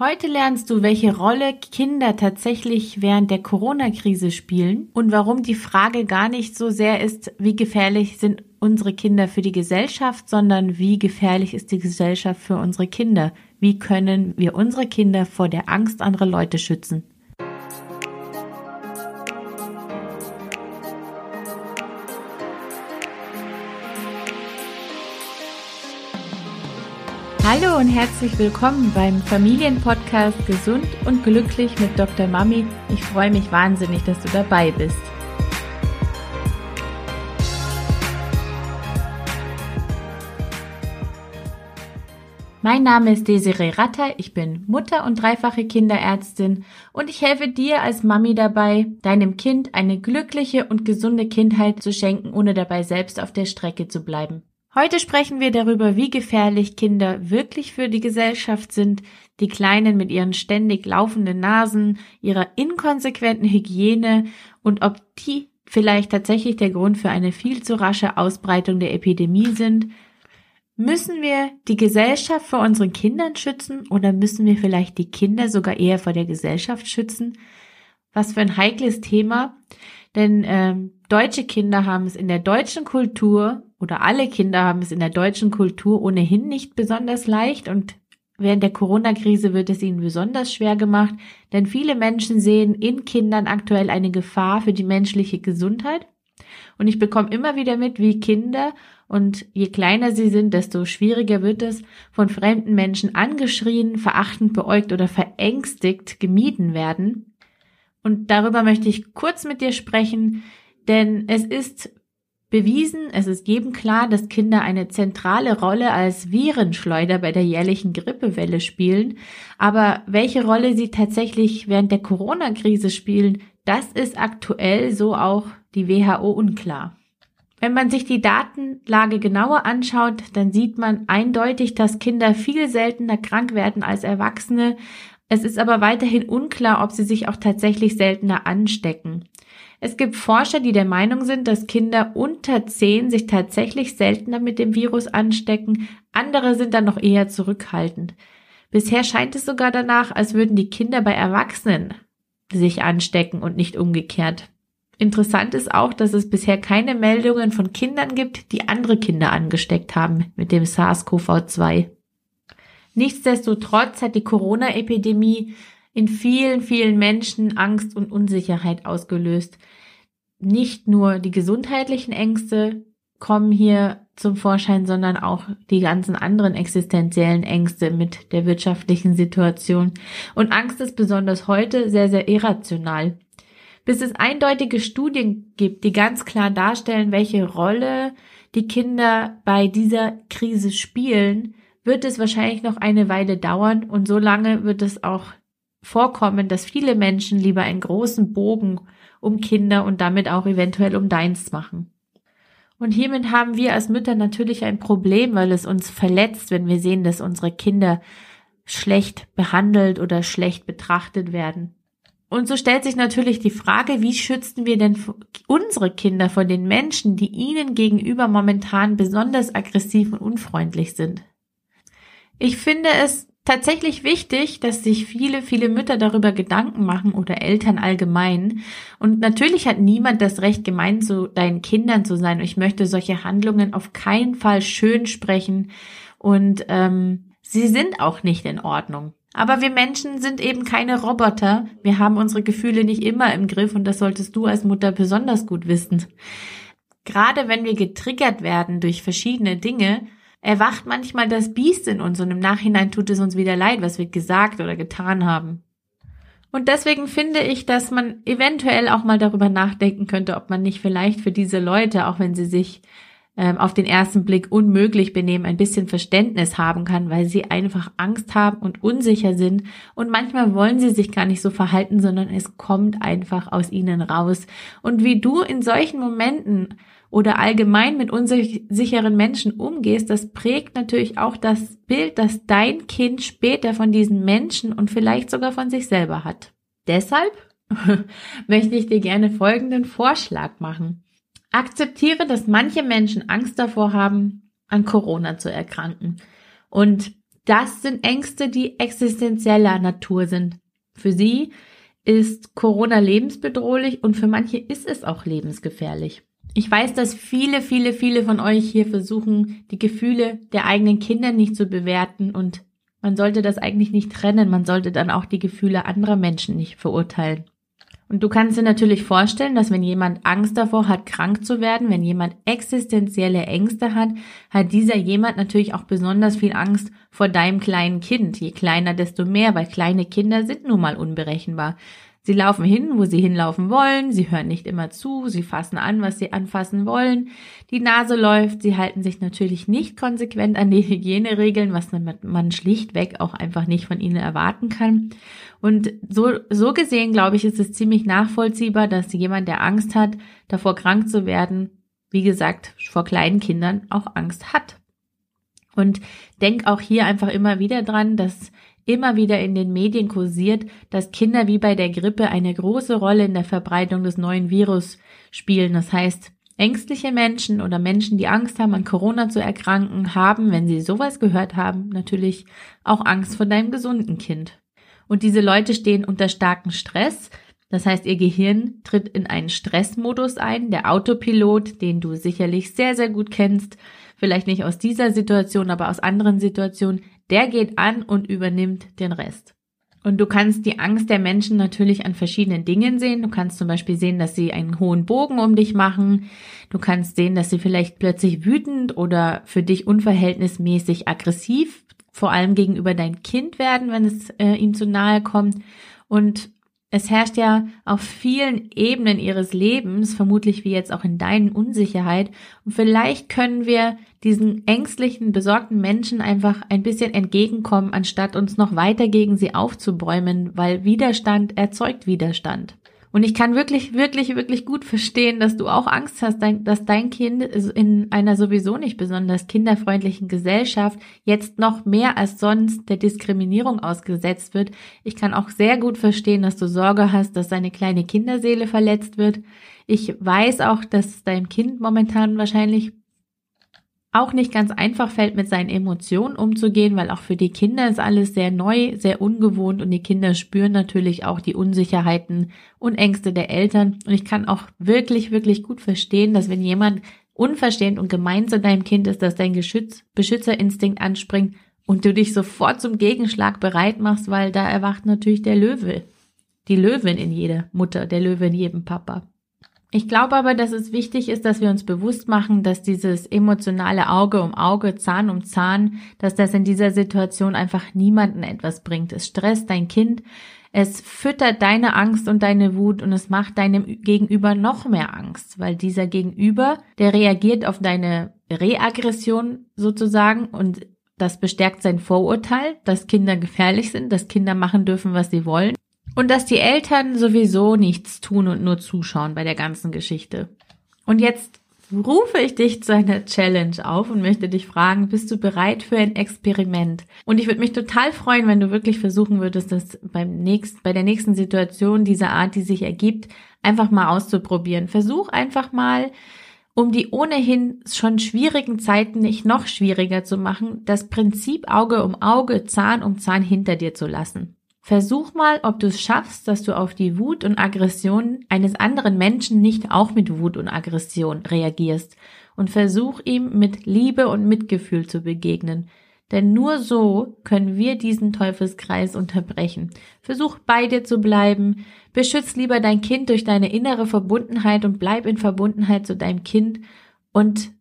Heute lernst du, welche Rolle Kinder tatsächlich während der Corona-Krise spielen und warum die Frage gar nicht so sehr ist, wie gefährlich sind unsere Kinder für die Gesellschaft, sondern wie gefährlich ist die Gesellschaft für unsere Kinder? Wie können wir unsere Kinder vor der Angst anderer Leute schützen? Hallo und herzlich willkommen beim Familienpodcast Gesund und Glücklich mit Dr. Mami. Ich freue mich wahnsinnig, dass du dabei bist. Mein Name ist Desiree Ratter, ich bin Mutter und dreifache Kinderärztin und ich helfe dir als Mami dabei, deinem Kind eine glückliche und gesunde Kindheit zu schenken, ohne dabei selbst auf der Strecke zu bleiben. Heute sprechen wir darüber, wie gefährlich Kinder wirklich für die Gesellschaft sind, die Kleinen mit ihren ständig laufenden Nasen, ihrer inkonsequenten Hygiene und ob die vielleicht tatsächlich der Grund für eine viel zu rasche Ausbreitung der Epidemie sind. Müssen wir die Gesellschaft vor unseren Kindern schützen oder müssen wir vielleicht die Kinder sogar eher vor der Gesellschaft schützen? Was für ein heikles Thema, denn ähm, deutsche Kinder haben es in der deutschen Kultur oder alle Kinder haben es in der deutschen Kultur ohnehin nicht besonders leicht und während der Corona-Krise wird es ihnen besonders schwer gemacht, denn viele Menschen sehen in Kindern aktuell eine Gefahr für die menschliche Gesundheit. Und ich bekomme immer wieder mit, wie Kinder und je kleiner sie sind, desto schwieriger wird es, von fremden Menschen angeschrien, verachtend beäugt oder verängstigt gemieden werden. Und darüber möchte ich kurz mit dir sprechen, denn es ist bewiesen, es ist jedem klar, dass Kinder eine zentrale Rolle als Virenschleuder bei der jährlichen Grippewelle spielen. Aber welche Rolle sie tatsächlich während der Corona-Krise spielen, das ist aktuell so auch die WHO unklar. Wenn man sich die Datenlage genauer anschaut, dann sieht man eindeutig, dass Kinder viel seltener krank werden als Erwachsene. Es ist aber weiterhin unklar, ob sie sich auch tatsächlich seltener anstecken. Es gibt Forscher, die der Meinung sind, dass Kinder unter 10 sich tatsächlich seltener mit dem Virus anstecken, andere sind dann noch eher zurückhaltend. Bisher scheint es sogar danach, als würden die Kinder bei Erwachsenen sich anstecken und nicht umgekehrt. Interessant ist auch, dass es bisher keine Meldungen von Kindern gibt, die andere Kinder angesteckt haben mit dem SARS-CoV-2. Nichtsdestotrotz hat die Corona-Epidemie in vielen, vielen Menschen Angst und Unsicherheit ausgelöst. Nicht nur die gesundheitlichen Ängste kommen hier zum Vorschein, sondern auch die ganzen anderen existenziellen Ängste mit der wirtschaftlichen Situation. Und Angst ist besonders heute sehr, sehr irrational. Bis es eindeutige Studien gibt, die ganz klar darstellen, welche Rolle die Kinder bei dieser Krise spielen, wird es wahrscheinlich noch eine Weile dauern und so lange wird es auch vorkommen, dass viele Menschen lieber einen großen Bogen um Kinder und damit auch eventuell um deins machen. Und hiermit haben wir als Mütter natürlich ein Problem, weil es uns verletzt, wenn wir sehen, dass unsere Kinder schlecht behandelt oder schlecht betrachtet werden. Und so stellt sich natürlich die Frage, wie schützen wir denn unsere Kinder vor den Menschen, die ihnen gegenüber momentan besonders aggressiv und unfreundlich sind? Ich finde es tatsächlich wichtig, dass sich viele, viele Mütter darüber Gedanken machen oder Eltern allgemein. Und natürlich hat niemand das Recht, gemein zu deinen Kindern zu sein. Ich möchte solche Handlungen auf keinen Fall schön sprechen. Und ähm, sie sind auch nicht in Ordnung. Aber wir Menschen sind eben keine Roboter. Wir haben unsere Gefühle nicht immer im Griff und das solltest du als Mutter besonders gut wissen. Gerade wenn wir getriggert werden durch verschiedene Dinge, erwacht manchmal das Biest in uns und im Nachhinein tut es uns wieder leid, was wir gesagt oder getan haben. Und deswegen finde ich, dass man eventuell auch mal darüber nachdenken könnte, ob man nicht vielleicht für diese Leute, auch wenn sie sich ähm, auf den ersten Blick unmöglich benehmen, ein bisschen Verständnis haben kann, weil sie einfach Angst haben und unsicher sind. Und manchmal wollen sie sich gar nicht so verhalten, sondern es kommt einfach aus ihnen raus. Und wie du in solchen Momenten oder allgemein mit unsicheren Menschen umgehst, das prägt natürlich auch das Bild, das dein Kind später von diesen Menschen und vielleicht sogar von sich selber hat. Deshalb möchte ich dir gerne folgenden Vorschlag machen. Akzeptiere, dass manche Menschen Angst davor haben, an Corona zu erkranken. Und das sind Ängste, die existenzieller Natur sind. Für sie ist Corona lebensbedrohlich und für manche ist es auch lebensgefährlich. Ich weiß, dass viele, viele, viele von euch hier versuchen, die Gefühle der eigenen Kinder nicht zu bewerten und man sollte das eigentlich nicht trennen. Man sollte dann auch die Gefühle anderer Menschen nicht verurteilen. Und du kannst dir natürlich vorstellen, dass wenn jemand Angst davor hat, krank zu werden, wenn jemand existenzielle Ängste hat, hat dieser jemand natürlich auch besonders viel Angst vor deinem kleinen Kind. Je kleiner, desto mehr, weil kleine Kinder sind nun mal unberechenbar. Sie laufen hin, wo sie hinlaufen wollen, sie hören nicht immer zu, sie fassen an, was sie anfassen wollen. Die Nase läuft, sie halten sich natürlich nicht konsequent an die Hygieneregeln, was man schlichtweg auch einfach nicht von ihnen erwarten kann. Und so, so gesehen, glaube ich, ist es ziemlich nachvollziehbar, dass jemand, der Angst hat, davor krank zu werden, wie gesagt, vor kleinen Kindern auch Angst hat. Und denk auch hier einfach immer wieder dran, dass immer wieder in den Medien kursiert, dass Kinder wie bei der Grippe eine große Rolle in der Verbreitung des neuen Virus spielen. Das heißt, ängstliche Menschen oder Menschen, die Angst haben, an Corona zu erkranken, haben, wenn sie sowas gehört haben, natürlich auch Angst vor deinem gesunden Kind. Und diese Leute stehen unter starkem Stress. Das heißt, ihr Gehirn tritt in einen Stressmodus ein, der Autopilot, den du sicherlich sehr, sehr gut kennst, vielleicht nicht aus dieser Situation, aber aus anderen Situationen, der geht an und übernimmt den Rest. Und du kannst die Angst der Menschen natürlich an verschiedenen Dingen sehen. Du kannst zum Beispiel sehen, dass sie einen hohen Bogen um dich machen. Du kannst sehen, dass sie vielleicht plötzlich wütend oder für dich unverhältnismäßig aggressiv, vor allem gegenüber dein Kind werden, wenn es äh, ihm zu nahe kommt. Und es herrscht ja auf vielen Ebenen ihres Lebens, vermutlich wie jetzt auch in deinen Unsicherheit. Und vielleicht können wir diesen ängstlichen, besorgten Menschen einfach ein bisschen entgegenkommen, anstatt uns noch weiter gegen sie aufzubäumen, weil Widerstand erzeugt Widerstand. Und ich kann wirklich, wirklich, wirklich gut verstehen, dass du auch Angst hast, dass dein Kind in einer sowieso nicht besonders kinderfreundlichen Gesellschaft jetzt noch mehr als sonst der Diskriminierung ausgesetzt wird. Ich kann auch sehr gut verstehen, dass du Sorge hast, dass deine kleine Kinderseele verletzt wird. Ich weiß auch, dass dein Kind momentan wahrscheinlich auch nicht ganz einfach fällt, mit seinen Emotionen umzugehen, weil auch für die Kinder ist alles sehr neu, sehr ungewohnt und die Kinder spüren natürlich auch die Unsicherheiten und Ängste der Eltern. Und ich kann auch wirklich, wirklich gut verstehen, dass wenn jemand unverstehend und gemein zu deinem Kind ist, dass dein Geschütz, Beschützerinstinkt anspringt und du dich sofort zum Gegenschlag bereit machst, weil da erwacht natürlich der Löwe. Die Löwin in jeder Mutter, der Löwe in jedem Papa. Ich glaube aber, dass es wichtig ist, dass wir uns bewusst machen, dass dieses emotionale Auge um Auge, Zahn um Zahn, dass das in dieser Situation einfach niemanden etwas bringt. Es stresst dein Kind, es füttert deine Angst und deine Wut und es macht deinem Gegenüber noch mehr Angst, weil dieser Gegenüber, der reagiert auf deine Reaggression sozusagen und das bestärkt sein Vorurteil, dass Kinder gefährlich sind, dass Kinder machen dürfen, was sie wollen und dass die Eltern sowieso nichts tun und nur zuschauen bei der ganzen Geschichte. Und jetzt rufe ich dich zu einer Challenge auf und möchte dich fragen, bist du bereit für ein Experiment? Und ich würde mich total freuen, wenn du wirklich versuchen würdest, das beim nächsten, bei der nächsten Situation dieser Art, die sich ergibt, einfach mal auszuprobieren. Versuch einfach mal, um die ohnehin schon schwierigen Zeiten nicht noch schwieriger zu machen, das Prinzip Auge um Auge, Zahn um Zahn hinter dir zu lassen. Versuch mal, ob du es schaffst, dass du auf die Wut und Aggression eines anderen Menschen nicht auch mit Wut und Aggression reagierst und versuch ihm mit Liebe und Mitgefühl zu begegnen. Denn nur so können wir diesen Teufelskreis unterbrechen. Versuch bei dir zu bleiben, beschütz lieber dein Kind durch deine innere Verbundenheit und bleib in Verbundenheit zu deinem Kind. Und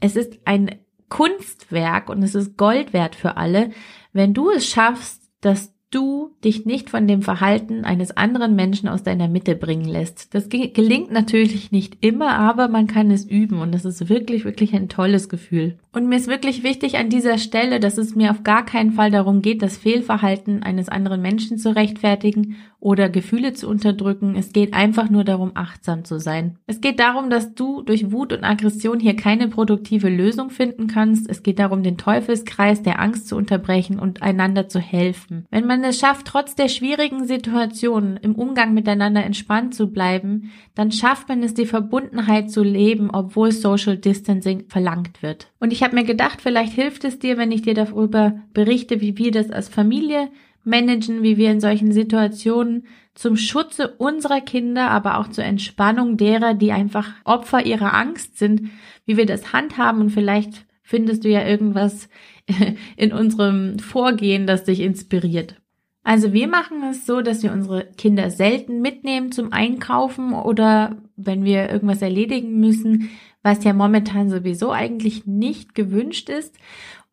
es ist ein Kunstwerk und es ist Gold wert für alle, wenn du es schaffst, dass du dich nicht von dem Verhalten eines anderen Menschen aus deiner Mitte bringen lässt. Das gelingt natürlich nicht immer, aber man kann es üben und das ist wirklich, wirklich ein tolles Gefühl. Und mir ist wirklich wichtig an dieser Stelle, dass es mir auf gar keinen Fall darum geht, das Fehlverhalten eines anderen Menschen zu rechtfertigen oder Gefühle zu unterdrücken. Es geht einfach nur darum, achtsam zu sein. Es geht darum, dass du durch Wut und Aggression hier keine produktive Lösung finden kannst. Es geht darum, den Teufelskreis der Angst zu unterbrechen und einander zu helfen. Wenn man es schafft, trotz der schwierigen Situationen im Umgang miteinander entspannt zu bleiben, dann schafft man es, die Verbundenheit zu leben, obwohl Social Distancing verlangt wird. Und ich habe mir gedacht, vielleicht hilft es dir, wenn ich dir darüber berichte, wie wir das als Familie managen, wie wir in solchen Situationen zum Schutze unserer Kinder, aber auch zur Entspannung derer, die einfach Opfer ihrer Angst sind, wie wir das handhaben und vielleicht findest du ja irgendwas in unserem Vorgehen, das dich inspiriert. Also wir machen es so, dass wir unsere Kinder selten mitnehmen zum Einkaufen oder wenn wir irgendwas erledigen müssen, was ja momentan sowieso eigentlich nicht gewünscht ist.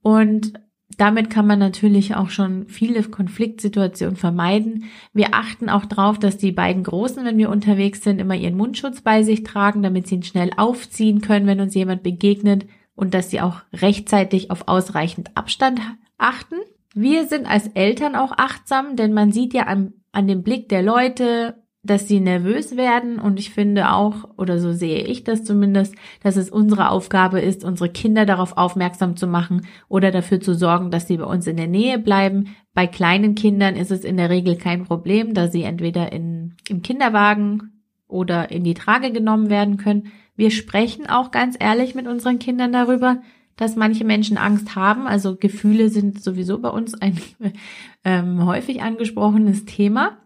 Und damit kann man natürlich auch schon viele Konfliktsituationen vermeiden. Wir achten auch darauf, dass die beiden Großen, wenn wir unterwegs sind, immer ihren Mundschutz bei sich tragen, damit sie ihn schnell aufziehen können, wenn uns jemand begegnet und dass sie auch rechtzeitig auf ausreichend Abstand achten. Wir sind als Eltern auch achtsam, denn man sieht ja an, an dem Blick der Leute, dass sie nervös werden und ich finde auch, oder so sehe ich das zumindest, dass es unsere Aufgabe ist, unsere Kinder darauf aufmerksam zu machen oder dafür zu sorgen, dass sie bei uns in der Nähe bleiben. Bei kleinen Kindern ist es in der Regel kein Problem, da sie entweder in, im Kinderwagen oder in die Trage genommen werden können. Wir sprechen auch ganz ehrlich mit unseren Kindern darüber, dass manche Menschen Angst haben. Also Gefühle sind sowieso bei uns ein ähm, häufig angesprochenes Thema.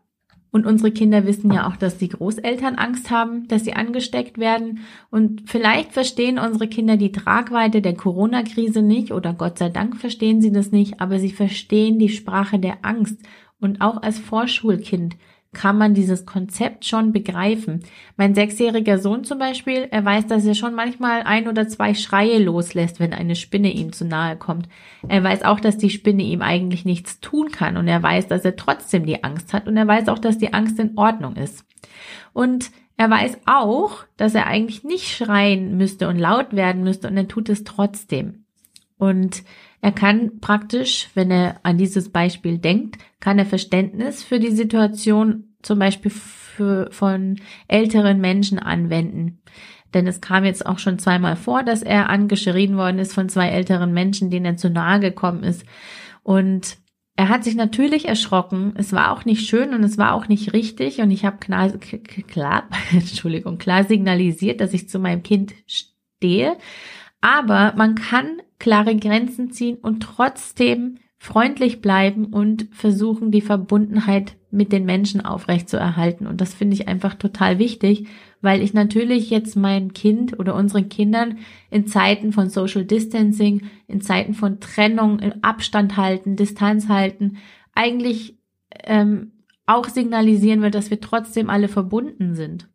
Und unsere Kinder wissen ja auch, dass die Großeltern Angst haben, dass sie angesteckt werden. Und vielleicht verstehen unsere Kinder die Tragweite der Corona-Krise nicht oder Gott sei Dank verstehen sie das nicht, aber sie verstehen die Sprache der Angst. Und auch als Vorschulkind kann man dieses Konzept schon begreifen. Mein sechsjähriger Sohn zum Beispiel, er weiß, dass er schon manchmal ein oder zwei Schreie loslässt, wenn eine Spinne ihm zu nahe kommt. Er weiß auch, dass die Spinne ihm eigentlich nichts tun kann und er weiß, dass er trotzdem die Angst hat und er weiß auch, dass die Angst in Ordnung ist. Und er weiß auch, dass er eigentlich nicht schreien müsste und laut werden müsste und er tut es trotzdem. Und er kann praktisch, wenn er an dieses Beispiel denkt, kann er Verständnis für die Situation zum Beispiel für, von älteren Menschen anwenden. Denn es kam jetzt auch schon zweimal vor, dass er angeschrien worden ist von zwei älteren Menschen, denen er zu nahe gekommen ist. Und er hat sich natürlich erschrocken. Es war auch nicht schön und es war auch nicht richtig. Und ich habe klar, klar, Entschuldigung, klar signalisiert, dass ich zu meinem Kind stehe. Aber man kann klare Grenzen ziehen und trotzdem freundlich bleiben und versuchen, die Verbundenheit mit den Menschen aufrechtzuerhalten. Und das finde ich einfach total wichtig, weil ich natürlich jetzt mein Kind oder unseren Kindern in Zeiten von Social Distancing, in Zeiten von Trennung, Abstand halten, Distanz halten, eigentlich ähm, auch signalisieren will, dass wir trotzdem alle verbunden sind.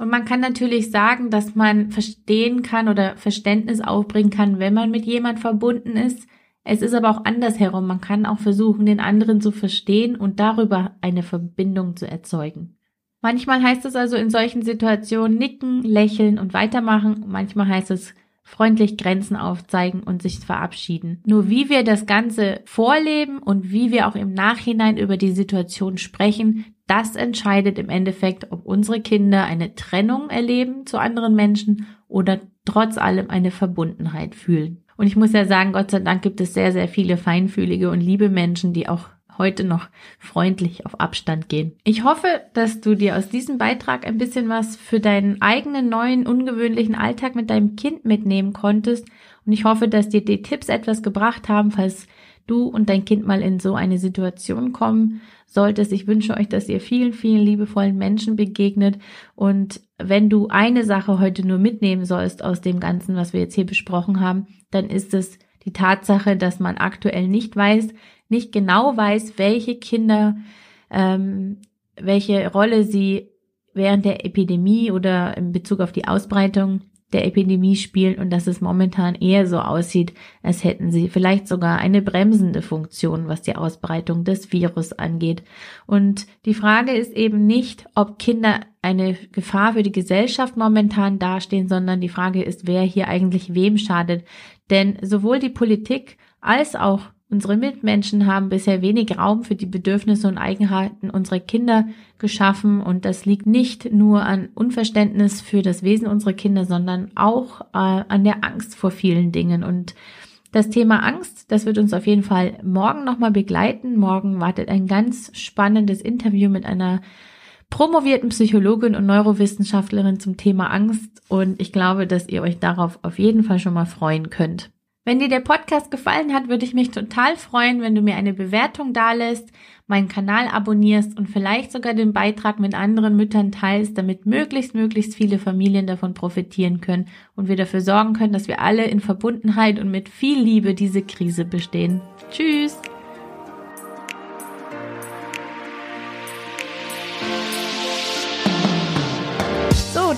Und man kann natürlich sagen, dass man verstehen kann oder Verständnis aufbringen kann, wenn man mit jemand verbunden ist. Es ist aber auch andersherum. Man kann auch versuchen, den anderen zu verstehen und darüber eine Verbindung zu erzeugen. Manchmal heißt es also in solchen Situationen nicken, lächeln und weitermachen. Manchmal heißt es freundlich Grenzen aufzeigen und sich verabschieden. Nur wie wir das Ganze vorleben und wie wir auch im Nachhinein über die Situation sprechen, das entscheidet im Endeffekt, ob unsere Kinder eine Trennung erleben zu anderen Menschen oder trotz allem eine Verbundenheit fühlen. Und ich muss ja sagen, Gott sei Dank gibt es sehr, sehr viele feinfühlige und liebe Menschen, die auch heute noch freundlich auf Abstand gehen. Ich hoffe, dass du dir aus diesem Beitrag ein bisschen was für deinen eigenen neuen, ungewöhnlichen Alltag mit deinem Kind mitnehmen konntest. Und ich hoffe, dass dir die Tipps etwas gebracht haben, falls du und dein Kind mal in so eine Situation kommen solltest. Ich wünsche euch, dass ihr vielen, vielen liebevollen Menschen begegnet. Und wenn du eine Sache heute nur mitnehmen sollst aus dem Ganzen, was wir jetzt hier besprochen haben, dann ist es die Tatsache, dass man aktuell nicht weiß, nicht genau weiß, welche Kinder, ähm, welche Rolle sie während der Epidemie oder in Bezug auf die Ausbreitung der Epidemie spielen und dass es momentan eher so aussieht, als hätten sie vielleicht sogar eine bremsende Funktion, was die Ausbreitung des Virus angeht. Und die Frage ist eben nicht, ob Kinder eine Gefahr für die Gesellschaft momentan dastehen, sondern die Frage ist, wer hier eigentlich wem schadet. Denn sowohl die Politik als auch Unsere Mitmenschen haben bisher wenig Raum für die Bedürfnisse und Eigenheiten unserer Kinder geschaffen und das liegt nicht nur an Unverständnis für das Wesen unserer Kinder, sondern auch äh, an der Angst vor vielen Dingen. Und das Thema Angst, das wird uns auf jeden Fall morgen nochmal begleiten. Morgen wartet ein ganz spannendes Interview mit einer promovierten Psychologin und Neurowissenschaftlerin zum Thema Angst und ich glaube, dass ihr euch darauf auf jeden Fall schon mal freuen könnt. Wenn dir der Podcast gefallen hat, würde ich mich total freuen, wenn du mir eine Bewertung dalässt, meinen Kanal abonnierst und vielleicht sogar den Beitrag mit anderen Müttern teilst, damit möglichst, möglichst viele Familien davon profitieren können und wir dafür sorgen können, dass wir alle in Verbundenheit und mit viel Liebe diese Krise bestehen. Tschüss!